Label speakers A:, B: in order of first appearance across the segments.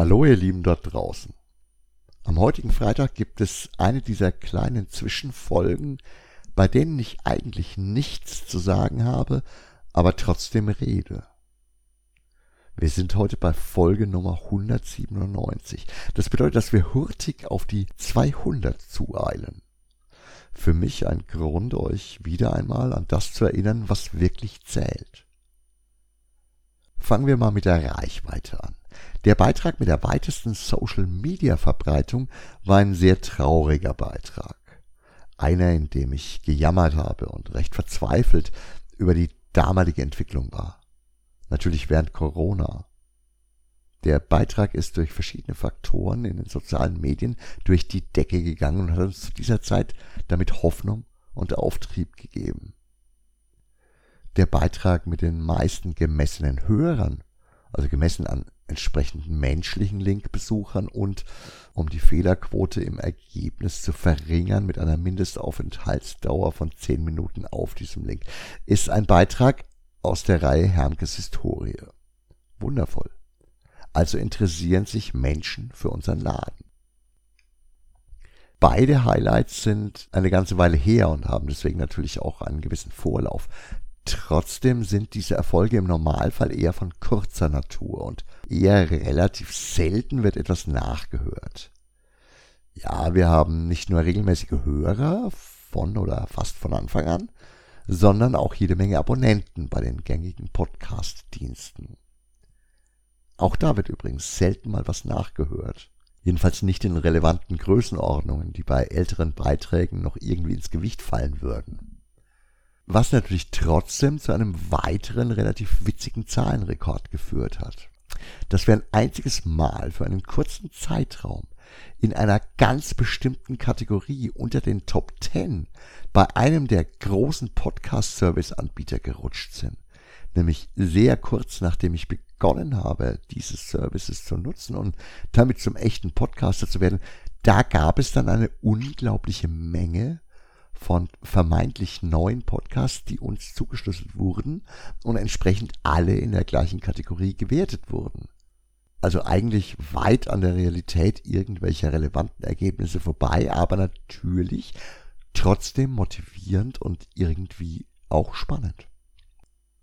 A: Hallo ihr Lieben dort draußen. Am heutigen Freitag gibt es eine dieser kleinen Zwischenfolgen, bei denen ich eigentlich nichts zu sagen habe, aber trotzdem rede. Wir sind heute bei Folge Nummer 197. Das bedeutet, dass wir hurtig auf die 200 zueilen. Für mich ein Grund, euch wieder einmal an das zu erinnern, was wirklich zählt. Fangen wir mal mit der Reichweite. Der Beitrag mit der weitesten Social-Media-Verbreitung war ein sehr trauriger Beitrag. Einer, in dem ich gejammert habe und recht verzweifelt über die damalige Entwicklung war. Natürlich während Corona. Der Beitrag ist durch verschiedene Faktoren in den sozialen Medien durch die Decke gegangen und hat uns zu dieser Zeit damit Hoffnung und Auftrieb gegeben. Der Beitrag mit den meisten gemessenen Hörern, also gemessen an entsprechenden menschlichen Linkbesuchern und um die Fehlerquote im Ergebnis zu verringern mit einer Mindestaufenthaltsdauer von 10 Minuten auf diesem Link, ist ein Beitrag aus der Reihe Hermkes Historie. Wundervoll. Also interessieren sich Menschen für unseren Laden. Beide Highlights sind eine ganze Weile her und haben deswegen natürlich auch einen gewissen Vorlauf. Trotzdem sind diese Erfolge im Normalfall eher von kurzer Natur und eher relativ selten wird etwas nachgehört. Ja, wir haben nicht nur regelmäßige Hörer von oder fast von Anfang an, sondern auch jede Menge Abonnenten bei den gängigen Podcast-Diensten. Auch da wird übrigens selten mal was nachgehört. Jedenfalls nicht in relevanten Größenordnungen, die bei älteren Beiträgen noch irgendwie ins Gewicht fallen würden was natürlich trotzdem zu einem weiteren relativ witzigen Zahlenrekord geführt hat. Dass wir ein einziges Mal für einen kurzen Zeitraum in einer ganz bestimmten Kategorie unter den Top 10 bei einem der großen Podcast-Service-Anbieter gerutscht sind. Nämlich sehr kurz nachdem ich begonnen habe, diese Services zu nutzen und damit zum echten Podcaster zu werden, da gab es dann eine unglaubliche Menge von vermeintlich neuen Podcasts, die uns zugeschlüsselt wurden und entsprechend alle in der gleichen Kategorie gewertet wurden. Also eigentlich weit an der Realität irgendwelcher relevanten Ergebnisse vorbei, aber natürlich trotzdem motivierend und irgendwie auch spannend.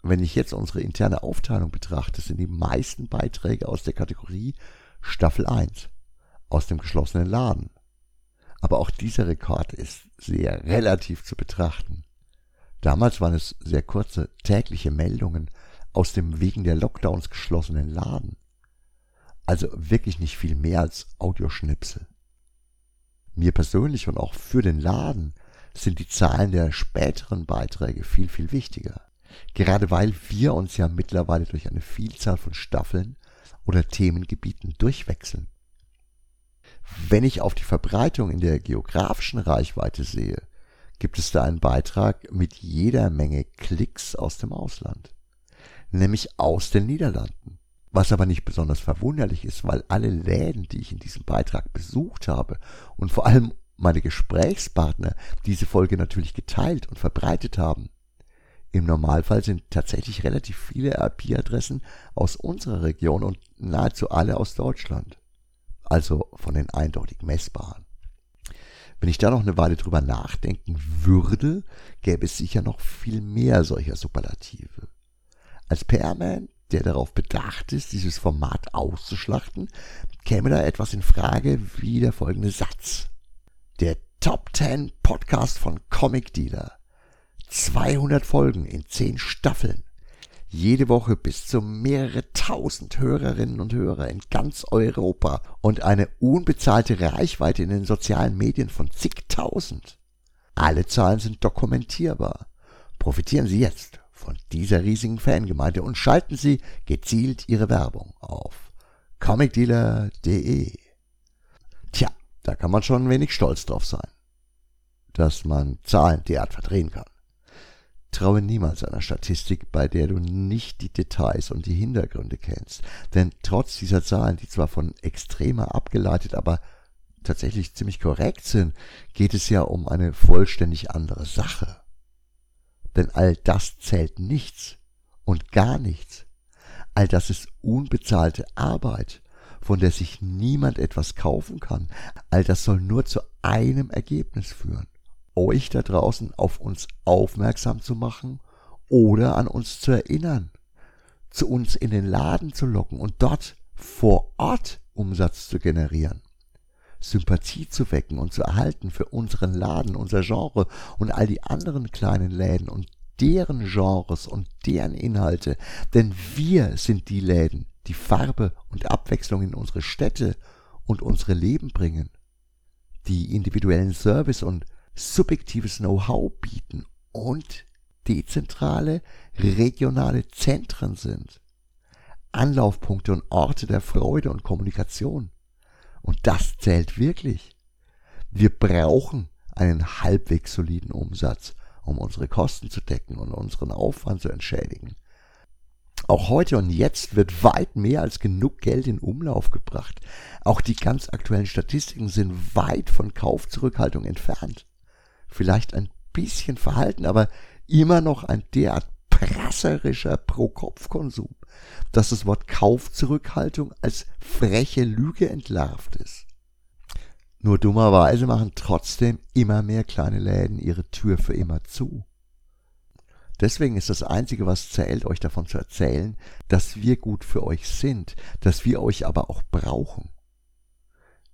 A: Wenn ich jetzt unsere interne Aufteilung betrachte, sind die meisten Beiträge aus der Kategorie Staffel 1 aus dem geschlossenen Laden aber auch dieser Rekord ist sehr relativ zu betrachten. Damals waren es sehr kurze tägliche Meldungen aus dem wegen der Lockdowns geschlossenen Laden. Also wirklich nicht viel mehr als Audioschnipsel. Mir persönlich und auch für den Laden sind die Zahlen der späteren Beiträge viel, viel wichtiger. Gerade weil wir uns ja mittlerweile durch eine Vielzahl von Staffeln oder Themengebieten durchwechseln. Wenn ich auf die Verbreitung in der geografischen Reichweite sehe, gibt es da einen Beitrag mit jeder Menge Klicks aus dem Ausland, nämlich aus den Niederlanden. Was aber nicht besonders verwunderlich ist, weil alle Läden, die ich in diesem Beitrag besucht habe und vor allem meine Gesprächspartner diese Folge natürlich geteilt und verbreitet haben. Im Normalfall sind tatsächlich relativ viele IP-Adressen aus unserer Region und nahezu alle aus Deutschland also von den eindeutig messbaren. Wenn ich da noch eine Weile drüber nachdenken würde, gäbe es sicher noch viel mehr solcher Superlative. Als PR-Man, der darauf bedacht ist, dieses Format auszuschlachten, käme da etwas in Frage wie der folgende Satz. Der Top 10 Podcast von Comic Dealer. 200 Folgen in 10 Staffeln jede Woche bis zu mehrere tausend Hörerinnen und Hörer in ganz Europa und eine unbezahlte Reichweite in den sozialen Medien von zigtausend. Alle Zahlen sind dokumentierbar. Profitieren Sie jetzt von dieser riesigen Fangemeinde und schalten Sie gezielt Ihre Werbung auf comicdealer.de. Tja, da kann man schon ein wenig stolz drauf sein, dass man Zahlen derart verdrehen kann. Traue niemals einer Statistik, bei der du nicht die Details und die Hintergründe kennst. Denn trotz dieser Zahlen, die zwar von extremer abgeleitet, aber tatsächlich ziemlich korrekt sind, geht es ja um eine vollständig andere Sache. Denn all das zählt nichts und gar nichts. All das ist unbezahlte Arbeit von der sich niemand etwas kaufen kann. All das soll nur zu einem Ergebnis führen. Euch da draußen auf uns aufmerksam zu machen oder an uns zu erinnern, zu uns in den Laden zu locken und dort vor Ort Umsatz zu generieren. Sympathie zu wecken und zu erhalten für unseren Laden, unser Genre und all die anderen kleinen Läden und deren Genres und deren Inhalte, denn wir sind die Läden, die Farbe und Abwechslung in unsere Städte und unsere Leben bringen, die individuellen Service und subjektives Know-how bieten und dezentrale, regionale Zentren sind, Anlaufpunkte und Orte der Freude und Kommunikation. Und das zählt wirklich. Wir brauchen einen halbwegs soliden Umsatz, um unsere Kosten zu decken und unseren Aufwand zu entschädigen. Auch heute und jetzt wird weit mehr als genug Geld in Umlauf gebracht. Auch die ganz aktuellen Statistiken sind weit von Kaufzurückhaltung entfernt. Vielleicht ein bisschen verhalten, aber immer noch ein derart prasserischer Pro-Kopf-Konsum, dass das Wort Kaufzurückhaltung als freche Lüge entlarvt ist. Nur dummerweise machen trotzdem immer mehr kleine Läden ihre Tür für immer zu. Deswegen ist das Einzige, was zählt, euch davon zu erzählen, dass wir gut für euch sind, dass wir euch aber auch brauchen.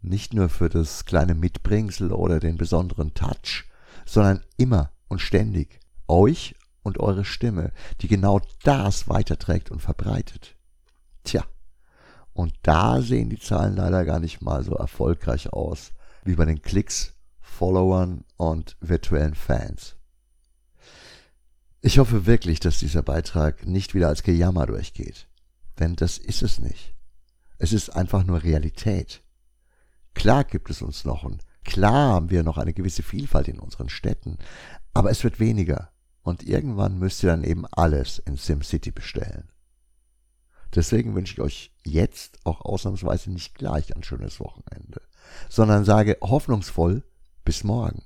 A: Nicht nur für das kleine Mitbringsel oder den besonderen Touch, sondern immer und ständig euch und eure Stimme, die genau das weiterträgt und verbreitet. Tja, und da sehen die Zahlen leider gar nicht mal so erfolgreich aus wie bei den Klicks, Followern und virtuellen Fans. Ich hoffe wirklich, dass dieser Beitrag nicht wieder als Gejammer durchgeht. Denn das ist es nicht. Es ist einfach nur Realität. Klar gibt es uns noch und klar haben wir noch eine gewisse Vielfalt in unseren Städten, aber es wird weniger und irgendwann müsst ihr dann eben alles in SimCity bestellen. Deswegen wünsche ich euch jetzt auch ausnahmsweise nicht gleich ein schönes Wochenende, sondern sage hoffnungsvoll bis morgen.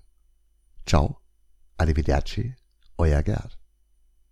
A: Ciao, arrivederci, euer Gerd.